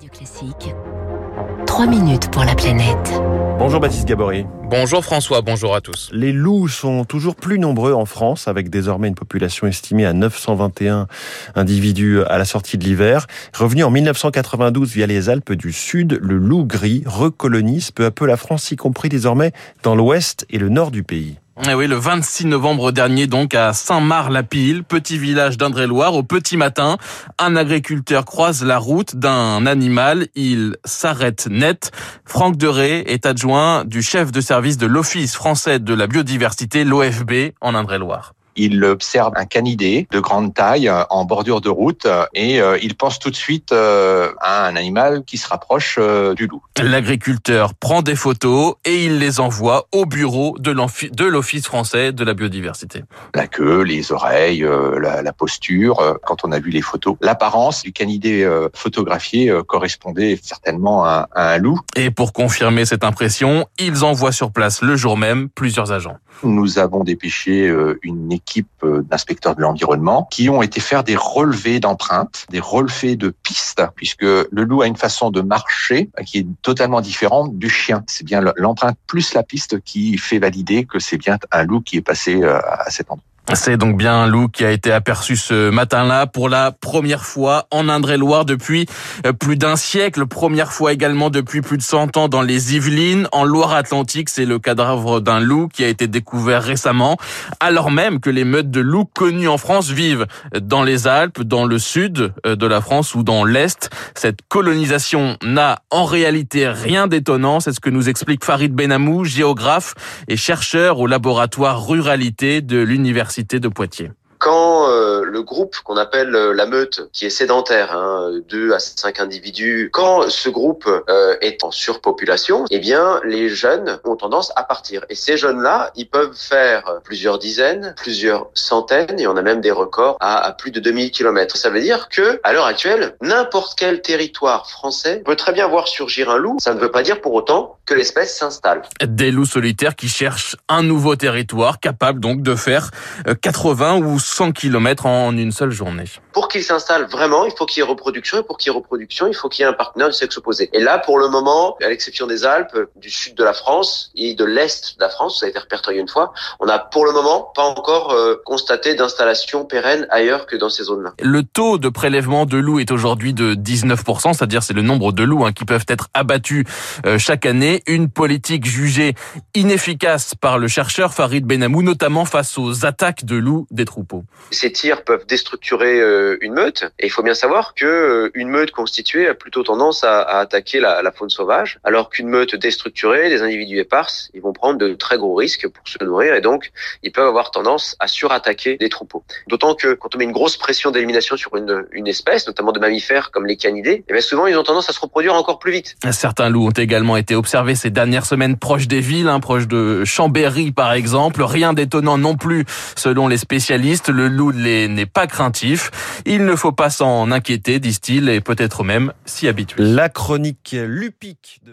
Radio Classique. 3 minutes pour la planète. Bonjour Baptiste Gabory. Bonjour François, bonjour à tous. Les loups sont toujours plus nombreux en France, avec désormais une population estimée à 921 individus à la sortie de l'hiver. Revenu en 1992 via les Alpes du Sud, le loup gris recolonise peu à peu la France, y compris désormais dans l'ouest et le nord du pays. Eh oui, le 26 novembre dernier, donc, à Saint-Marc-la-Pile, petit village d'Indre-et-Loire, au petit matin, un agriculteur croise la route d'un animal. Il s'arrête net. Franck Deré est adjoint du chef de service de l'Office français de la biodiversité, l'OFB, en Indre-et-Loire il observe un canidé de grande taille euh, en bordure de route euh, et euh, il pense tout de suite à un animal qui se rapproche du loup. L'agriculteur prend des photos et il les envoie au bureau de l'Office français de la biodiversité. La queue, les oreilles, la, posture, quand on a vu les photos, l'apparence du canidé photographié correspondait certainement à, à un loup. Et pour confirmer cette impression, ils envoient sur place le jour même plusieurs agents. Nous avons dépêché une équipe équipe euh, d'inspecteurs de l'environnement qui ont été faire des relevés d'empreintes, des relevés de pistes, puisque le loup a une façon de marcher qui est totalement différente du chien. C'est bien l'empreinte plus la piste qui fait valider que c'est bien un loup qui est passé euh, à cet endroit. C'est donc bien un loup qui a été aperçu ce matin-là pour la première fois en Indre-et-Loire depuis euh, plus d'un siècle. Première fois également depuis plus de 100 ans dans les Yvelines. En Loire-Atlantique, c'est le cadavre d'un loup qui a été découvert récemment, alors même que les meutes de loups connues en France vivent dans les Alpes, dans le sud euh, de la France ou dans l'Est. Cette colonisation n'a en réalité rien d'étonnant. C'est ce que nous explique Farid Benamou, géographe et chercheur au laboratoire ruralité de l'Université de Poitiers quand euh, le groupe qu'on appelle euh, la meute, qui est sédentaire, hein, deux à cinq individus, quand ce groupe euh, est en surpopulation, eh bien les jeunes ont tendance à partir. Et ces jeunes-là, ils peuvent faire plusieurs dizaines, plusieurs centaines, et on a même des records à, à plus de 2000 km. Ça veut dire que à l'heure actuelle, n'importe quel territoire français peut très bien voir surgir un loup. Ça ne veut pas dire pour autant que l'espèce s'installe. Des loups solitaires qui cherchent un nouveau territoire, capable donc de faire 80 ou 100 km en une seule journée. Pour qu'il s'installe vraiment, il faut qu'il y ait reproduction et pour qu'il y ait reproduction, il faut qu'il y ait un partenaire du sexe opposé. Et là, pour le moment, à l'exception des Alpes, du sud de la France et de l'est de la France, ça a été répertorié une fois, on n'a pour le moment pas encore euh, constaté d'installation pérenne ailleurs que dans ces zones-là. Le taux de prélèvement de loups est aujourd'hui de 19%, c'est-à-dire c'est le nombre de loups hein, qui peuvent être abattus euh, chaque année. Une politique jugée inefficace par le chercheur Farid Benamou, notamment face aux attaques de loups des troupeaux. Ces tirs peuvent déstructurer euh, une meute et il faut bien savoir que euh, une meute constituée a plutôt tendance à, attaquer la, faune sauvage, alors qu'une meute déstructurée, des individus éparses, ils vont prendre de très gros risques pour se nourrir et donc ils peuvent avoir tendance à surattaquer des troupeaux. D'autant que quand on met une grosse pression d'élimination sur une, une espèce, notamment de mammifères comme les canidés, eh bien souvent ils ont tendance à se reproduire encore plus vite. Certains loups ont également été observés ces dernières semaines proches des villes, hein, proches de Chambéry par exemple. Rien d'étonnant non plus selon les spécialistes le loup n'est pas craintif. Il ne faut pas s'en inquiéter, disent-ils, et peut-être même s'y habituer. La chronique lupique de